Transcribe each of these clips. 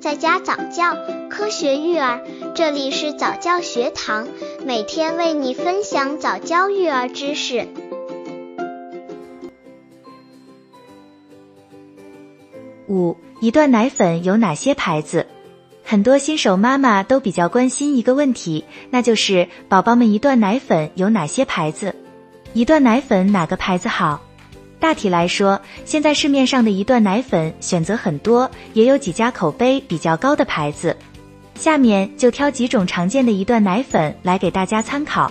在家早教，科学育儿，这里是早教学堂，每天为你分享早教育儿知识。五，一段奶粉有哪些牌子？很多新手妈妈都比较关心一个问题，那就是宝宝们一段奶粉有哪些牌子？一段奶粉哪个牌子好？大体来说，现在市面上的一段奶粉选择很多，也有几家口碑比较高的牌子。下面就挑几种常见的一段奶粉来给大家参考。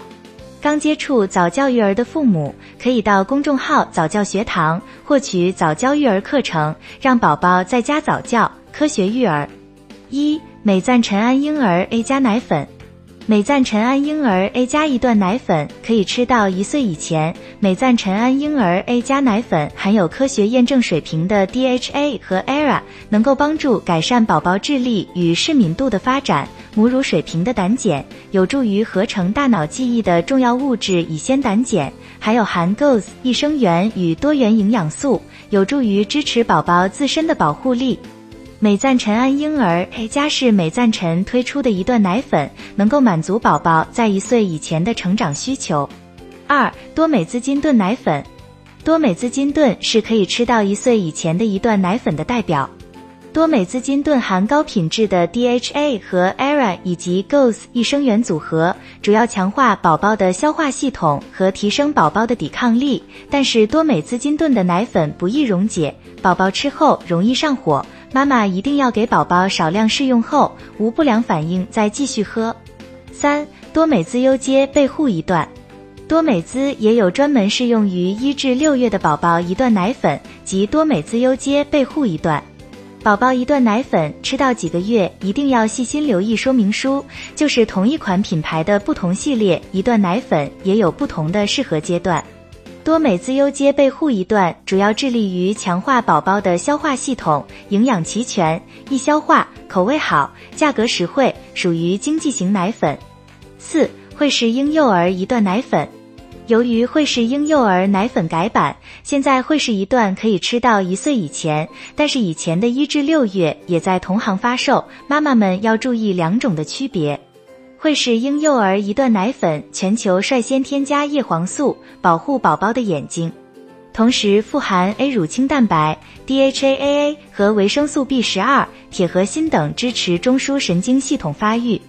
刚接触早教育儿的父母，可以到公众号早教学堂获取早教育儿课程，让宝宝在家早教，科学育儿。一、美赞晨安婴儿 A 加奶粉。美赞臣安婴儿 A 加一段奶粉可以吃到一岁以前。美赞臣安婴儿 A 加奶粉含有科学验证水平的 DHA 和 ERA，能够帮助改善宝宝智力与视敏度的发展，母乳水平的胆碱，有助于合成大脑记忆的重要物质乙酰胆碱，还有含 GOS 益生元与多元营养素，有助于支持宝宝自身的保护力。美赞臣安婴儿 A 加是美赞臣推出的一段奶粉，能够满足宝宝在一岁以前的成长需求。二多美滋金炖奶粉，多美滋金炖是可以吃到一岁以前的一段奶粉的代表。多美滋金炖含高品质的 DHA 和 ERA 以及 GOS 益生元组合，主要强化宝宝的消化系统和提升宝宝的抵抗力。但是多美滋金炖的奶粉不易溶解，宝宝吃后容易上火。妈妈一定要给宝宝少量试用后，无不良反应再继续喝。三多美滋优阶备护一段，多美滋也有专门适用于一至六月的宝宝一段奶粉及多美滋优阶备护一段。宝宝一段奶粉吃到几个月，一定要细心留意说明书，就是同一款品牌的不同系列一段奶粉也有不同的适合阶段。多美滋优阶备护一段主要致力于强化宝宝的消化系统，营养齐全，易消化，口味好，价格实惠，属于经济型奶粉。四惠氏婴幼儿一段奶粉，由于惠氏婴幼儿奶粉改版，现在惠氏一段可以吃到一岁以前，但是以前的一至六月也在同行发售，妈妈们要注意两种的区别。惠氏婴幼儿一段奶粉全球率先添加叶黄素，保护宝宝的眼睛，同时富含 A 乳清蛋白、DHAAA 和维生素 B 十二、铁和锌等，支持中枢神经系统发育。